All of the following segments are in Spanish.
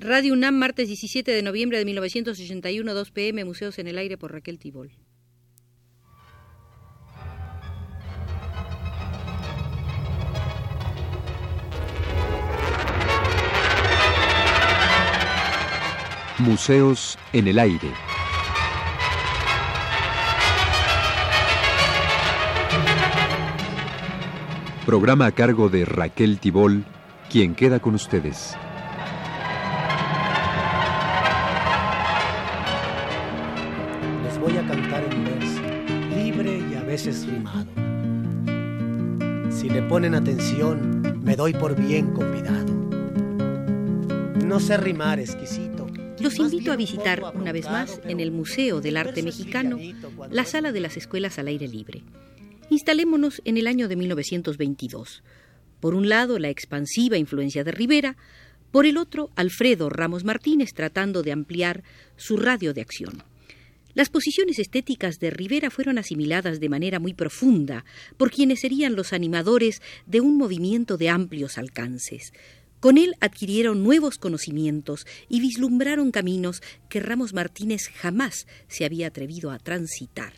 Radio UNAM, martes 17 de noviembre de 1981, 2 pm, Museos en el Aire por Raquel Tibol. Museos en el Aire. Programa a cargo de Raquel Tibol, quien queda con ustedes. Ponen atención, me doy por bien convidado. No sé rimar exquisito. Los invito a visitar una vez más en el Museo del Arte Mexicano la sala de las escuelas al aire libre. Instalémonos en el año de 1922. Por un lado, la expansiva influencia de Rivera, por el otro, Alfredo Ramos Martínez tratando de ampliar su radio de acción. Las posiciones estéticas de Rivera fueron asimiladas de manera muy profunda por quienes serían los animadores de un movimiento de amplios alcances. Con él adquirieron nuevos conocimientos y vislumbraron caminos que Ramos Martínez jamás se había atrevido a transitar.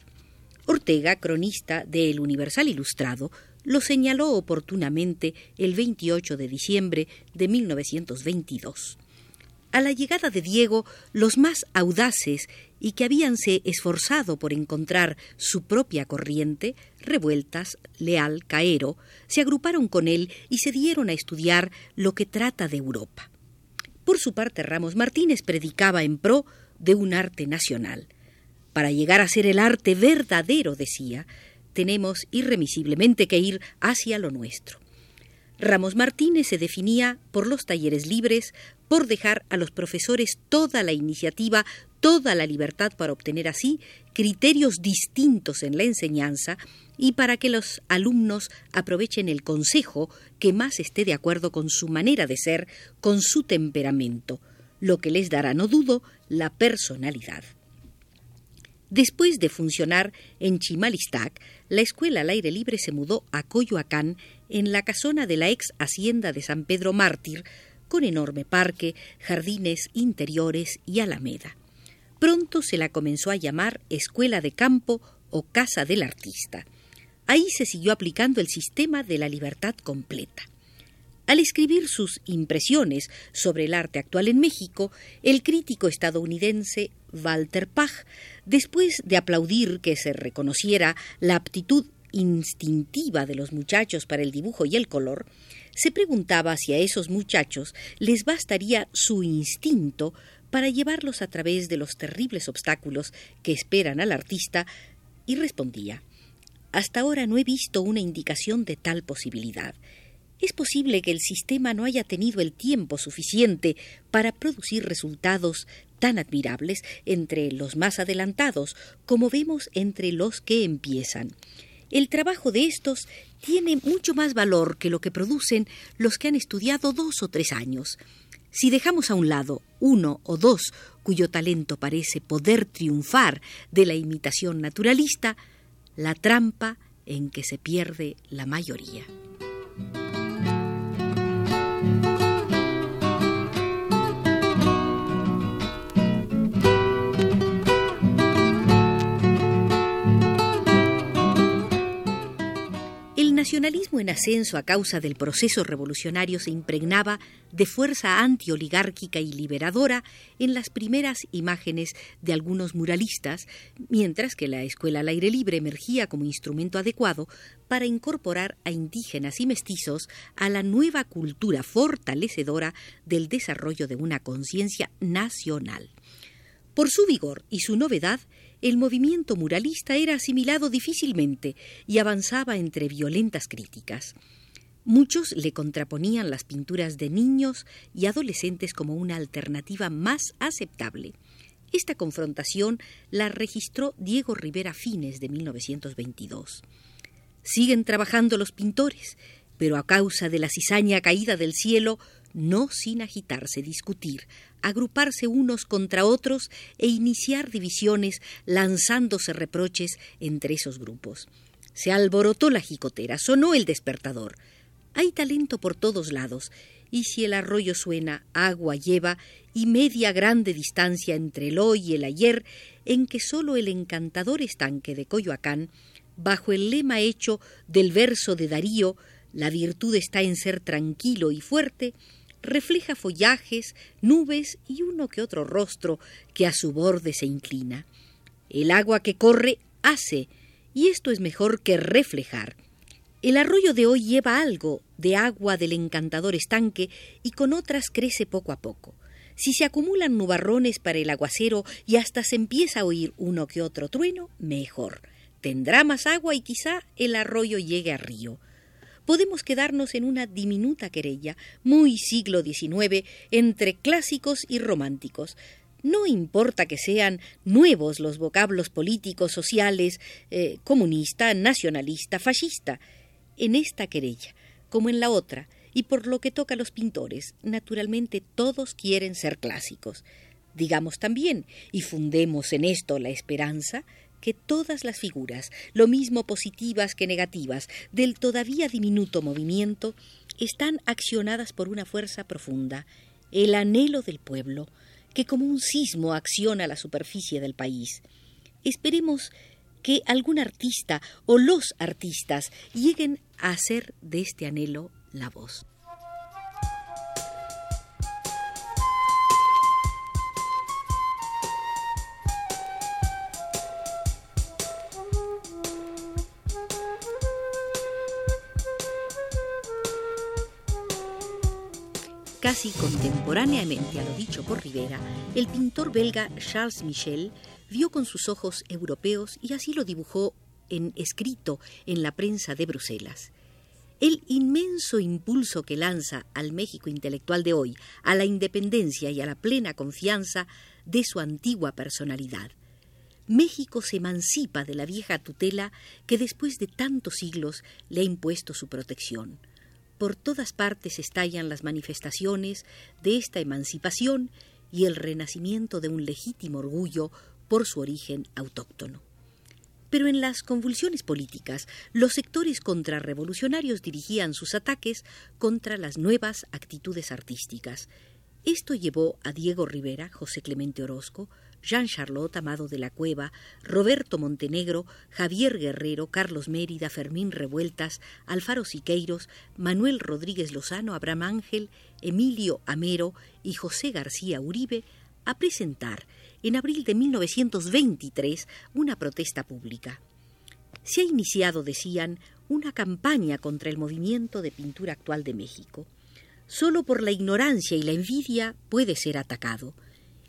Ortega, cronista de El Universal Ilustrado, lo señaló oportunamente el 28 de diciembre de 1922. A la llegada de Diego, los más audaces y que habíanse esforzado por encontrar su propia corriente, Revueltas, Leal, Caero, se agruparon con él y se dieron a estudiar lo que trata de Europa. Por su parte, Ramos Martínez predicaba en pro de un arte nacional. Para llegar a ser el arte verdadero, decía, tenemos irremisiblemente que ir hacia lo nuestro. Ramos Martínez se definía por los talleres libres, por dejar a los profesores toda la iniciativa, toda la libertad para obtener así criterios distintos en la enseñanza y para que los alumnos aprovechen el consejo que más esté de acuerdo con su manera de ser, con su temperamento, lo que les dará, no dudo, la personalidad. Después de funcionar en Chimalistac, la escuela al aire libre se mudó a Coyoacán, en la casona de la ex hacienda de San Pedro Mártir, con enorme parque, jardines interiores y alameda. Pronto se la comenzó a llamar Escuela de Campo o Casa del Artista. Ahí se siguió aplicando el sistema de la libertad completa. Al escribir sus impresiones sobre el arte actual en México, el crítico estadounidense Walter Pach, después de aplaudir que se reconociera la aptitud instintiva de los muchachos para el dibujo y el color, se preguntaba si a esos muchachos les bastaría su instinto para llevarlos a través de los terribles obstáculos que esperan al artista, y respondía Hasta ahora no he visto una indicación de tal posibilidad. Es posible que el sistema no haya tenido el tiempo suficiente para producir resultados tan admirables entre los más adelantados como vemos entre los que empiezan. El trabajo de estos tiene mucho más valor que lo que producen los que han estudiado dos o tres años. Si dejamos a un lado uno o dos cuyo talento parece poder triunfar de la imitación naturalista, la trampa en que se pierde la mayoría. Nacionalismo en ascenso a causa del proceso revolucionario se impregnaba de fuerza antioligárquica y liberadora en las primeras imágenes de algunos muralistas, mientras que la escuela al aire libre emergía como instrumento adecuado para incorporar a indígenas y mestizos a la nueva cultura fortalecedora del desarrollo de una conciencia nacional. Por su vigor y su novedad, el movimiento muralista era asimilado difícilmente y avanzaba entre violentas críticas. Muchos le contraponían las pinturas de niños y adolescentes como una alternativa más aceptable. Esta confrontación la registró Diego Rivera Fines de 1922. Siguen trabajando los pintores, pero a causa de la cizaña caída del cielo, no sin agitarse, discutir, agruparse unos contra otros e iniciar divisiones lanzándose reproches entre esos grupos. Se alborotó la jicotera, sonó el despertador. Hay talento por todos lados, y si el arroyo suena, agua lleva, y media grande distancia entre el hoy y el ayer, en que sólo el encantador estanque de Coyoacán, bajo el lema hecho del verso de Darío, la virtud está en ser tranquilo y fuerte, refleja follajes, nubes y uno que otro rostro que a su borde se inclina. El agua que corre hace, y esto es mejor que reflejar. El arroyo de hoy lleva algo de agua del encantador estanque y con otras crece poco a poco. Si se acumulan nubarrones para el aguacero y hasta se empieza a oír uno que otro trueno, mejor. Tendrá más agua y quizá el arroyo llegue a río. Podemos quedarnos en una diminuta querella, muy siglo XIX, entre clásicos y románticos, no importa que sean nuevos los vocablos políticos, sociales, eh, comunista, nacionalista, fascista en esta querella, como en la otra, y por lo que toca a los pintores, naturalmente todos quieren ser clásicos. Digamos también, y fundemos en esto la esperanza, que todas las figuras, lo mismo positivas que negativas, del todavía diminuto movimiento, están accionadas por una fuerza profunda, el anhelo del pueblo, que como un sismo acciona la superficie del país. Esperemos que algún artista o los artistas lleguen a hacer de este anhelo la voz. Casi contemporáneamente a lo dicho por Rivera, el pintor belga Charles Michel vio con sus ojos europeos y así lo dibujó en escrito en la prensa de Bruselas. El inmenso impulso que lanza al México intelectual de hoy a la independencia y a la plena confianza de su antigua personalidad. México se emancipa de la vieja tutela que después de tantos siglos le ha impuesto su protección. Por todas partes estallan las manifestaciones de esta emancipación y el renacimiento de un legítimo orgullo por su origen autóctono. Pero en las convulsiones políticas, los sectores contrarrevolucionarios dirigían sus ataques contra las nuevas actitudes artísticas. Esto llevó a Diego Rivera, José Clemente Orozco, Jean Charlotte Amado de la Cueva, Roberto Montenegro, Javier Guerrero, Carlos Mérida, Fermín Revueltas, Alfaro Siqueiros, Manuel Rodríguez Lozano, Abraham Ángel, Emilio Amero y José García Uribe a presentar en abril de 1923 una protesta pública. Se ha iniciado, decían, una campaña contra el movimiento de pintura actual de México. Solo por la ignorancia y la envidia puede ser atacado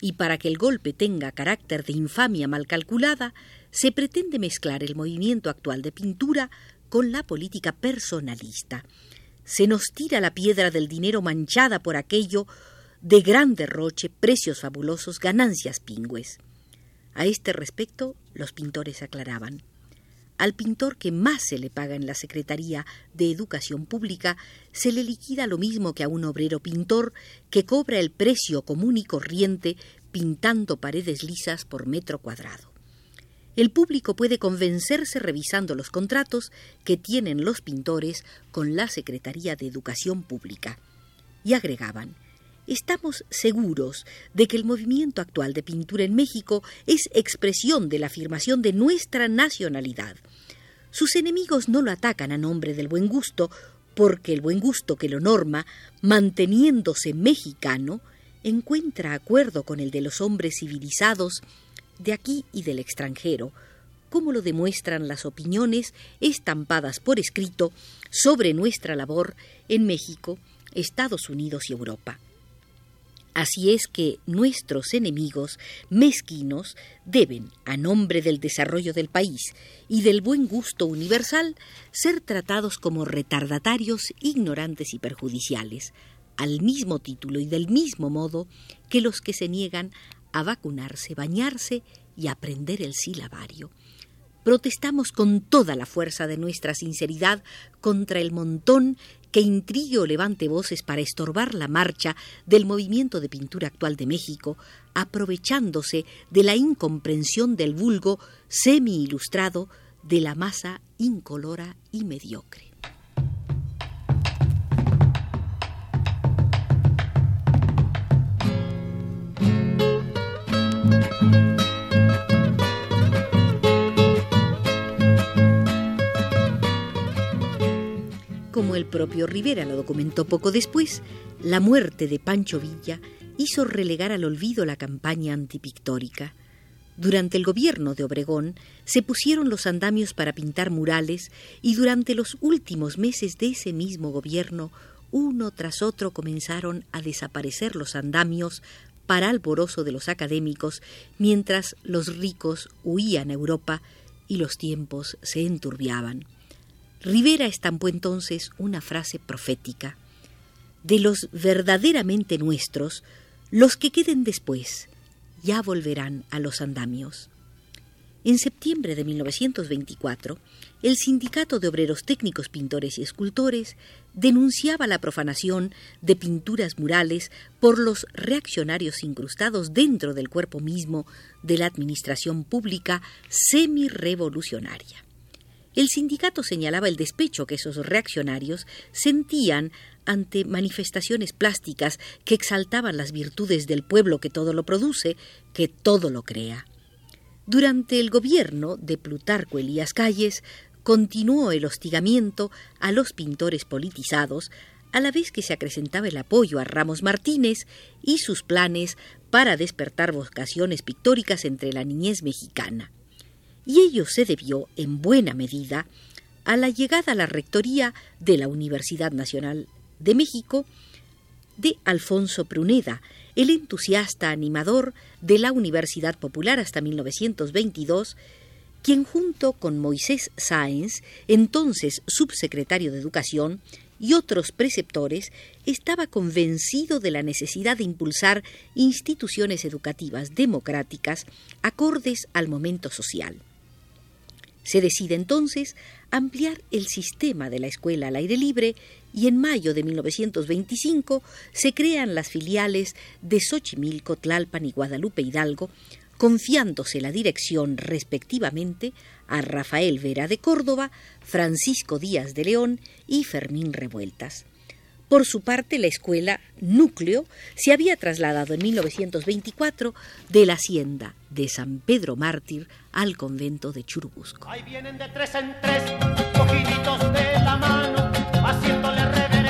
y para que el golpe tenga carácter de infamia mal calculada, se pretende mezclar el movimiento actual de pintura con la política personalista. Se nos tira la piedra del dinero manchada por aquello de gran derroche, precios fabulosos, ganancias pingües. A este respecto, los pintores aclaraban. Al pintor que más se le paga en la Secretaría de Educación Pública se le liquida lo mismo que a un obrero pintor que cobra el precio común y corriente pintando paredes lisas por metro cuadrado. El público puede convencerse revisando los contratos que tienen los pintores con la Secretaría de Educación Pública. Y agregaban, estamos seguros de que el movimiento actual de pintura en México es expresión de la afirmación de nuestra nacionalidad. Sus enemigos no lo atacan a nombre del buen gusto, porque el buen gusto que lo norma, manteniéndose mexicano, encuentra acuerdo con el de los hombres civilizados de aquí y del extranjero, como lo demuestran las opiniones estampadas por escrito sobre nuestra labor en México, Estados Unidos y Europa. Así es que nuestros enemigos mezquinos deben, a nombre del desarrollo del país y del buen gusto universal, ser tratados como retardatarios, ignorantes y perjudiciales, al mismo título y del mismo modo que los que se niegan a vacunarse, bañarse y aprender el silabario. Protestamos con toda la fuerza de nuestra sinceridad contra el montón que intrigue o levante voces para estorbar la marcha del movimiento de pintura actual de México, aprovechándose de la incomprensión del vulgo semi-ilustrado de la masa incolora y mediocre. Propio Rivera lo documentó poco después, la muerte de Pancho Villa hizo relegar al olvido la campaña antipictórica. Durante el gobierno de Obregón se pusieron los andamios para pintar murales y durante los últimos meses de ese mismo gobierno, uno tras otro comenzaron a desaparecer los andamios para alborozo de los académicos, mientras los ricos huían a Europa y los tiempos se enturbiaban. Rivera estampó entonces una frase profética. De los verdaderamente nuestros, los que queden después ya volverán a los andamios. En septiembre de 1924, el Sindicato de Obreros Técnicos, Pintores y Escultores denunciaba la profanación de pinturas murales por los reaccionarios incrustados dentro del cuerpo mismo de la administración pública semi-revolucionaria. El sindicato señalaba el despecho que esos reaccionarios sentían ante manifestaciones plásticas que exaltaban las virtudes del pueblo que todo lo produce, que todo lo crea. Durante el gobierno de Plutarco Elías Calles continuó el hostigamiento a los pintores politizados, a la vez que se acrecentaba el apoyo a Ramos Martínez y sus planes para despertar vocaciones pictóricas entre la niñez mexicana. Y ello se debió, en buena medida, a la llegada a la rectoría de la Universidad Nacional de México de Alfonso Pruneda, el entusiasta animador de la Universidad Popular hasta 1922, quien junto con Moisés Sáenz, entonces subsecretario de Educación, y otros preceptores, estaba convencido de la necesidad de impulsar instituciones educativas democráticas acordes al momento social. Se decide entonces ampliar el sistema de la escuela al aire libre y en mayo de 1925 se crean las filiales de Xochimilco, Tlalpan y Guadalupe Hidalgo, confiándose la dirección respectivamente a Rafael Vera de Córdoba, Francisco Díaz de León y Fermín Revueltas. Por su parte, la escuela Núcleo se había trasladado en 1924 de la hacienda de San Pedro Mártir al convento de Churubusco. Ahí vienen de tres en tres, cogiditos de la mano, haciéndole reverencias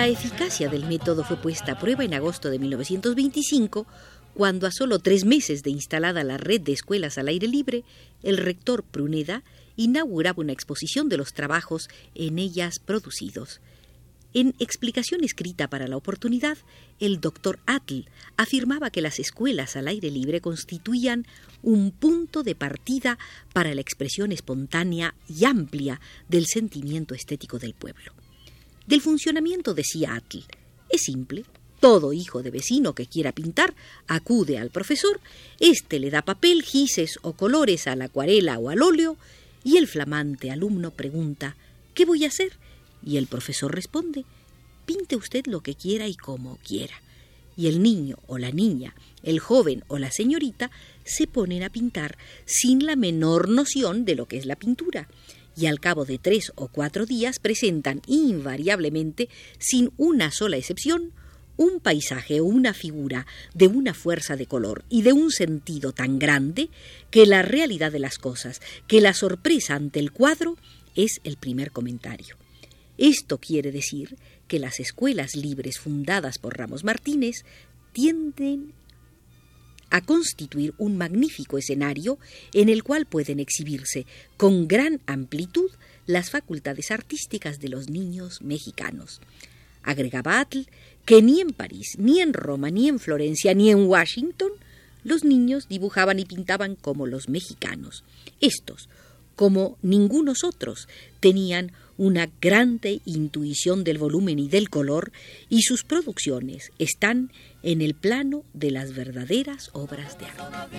La eficacia del método fue puesta a prueba en agosto de 1925, cuando a solo tres meses de instalada la red de escuelas al aire libre, el rector Pruneda inauguraba una exposición de los trabajos en ellas producidos. En explicación escrita para la oportunidad, el doctor Atl afirmaba que las escuelas al aire libre constituían un punto de partida para la expresión espontánea y amplia del sentimiento estético del pueblo. Del funcionamiento decía Atl, es simple, todo hijo de vecino que quiera pintar acude al profesor, éste le da papel, gises o colores a la acuarela o al óleo, y el flamante alumno pregunta ¿Qué voy a hacer? Y el profesor responde Pinte usted lo que quiera y como quiera. Y el niño o la niña, el joven o la señorita se ponen a pintar sin la menor noción de lo que es la pintura y al cabo de tres o cuatro días presentan invariablemente, sin una sola excepción, un paisaje o una figura de una fuerza de color y de un sentido tan grande que la realidad de las cosas, que la sorpresa ante el cuadro es el primer comentario. Esto quiere decir que las escuelas libres fundadas por Ramos Martínez tienden a constituir un magnífico escenario en el cual pueden exhibirse con gran amplitud las facultades artísticas de los niños mexicanos. Agregaba Atl que ni en París, ni en Roma, ni en Florencia, ni en Washington los niños dibujaban y pintaban como los mexicanos. Estos, como ningunos otros, tenían una grande intuición del volumen y del color, y sus producciones están en el plano de las verdaderas obras de arte.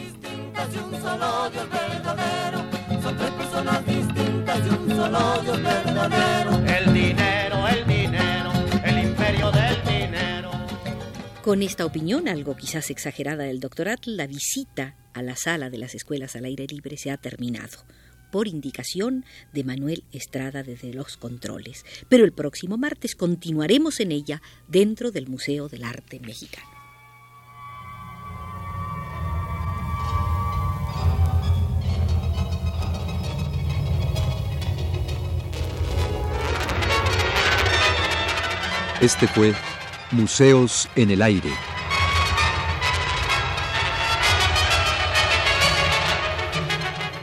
El dinero, el dinero, el imperio del dinero. Con esta opinión, algo quizás exagerada del doctor Atl, la visita a la sala de las escuelas al aire libre se ha terminado por indicación de Manuel Estrada desde los controles. Pero el próximo martes continuaremos en ella dentro del Museo del Arte Mexicano. Este fue Museos en el Aire.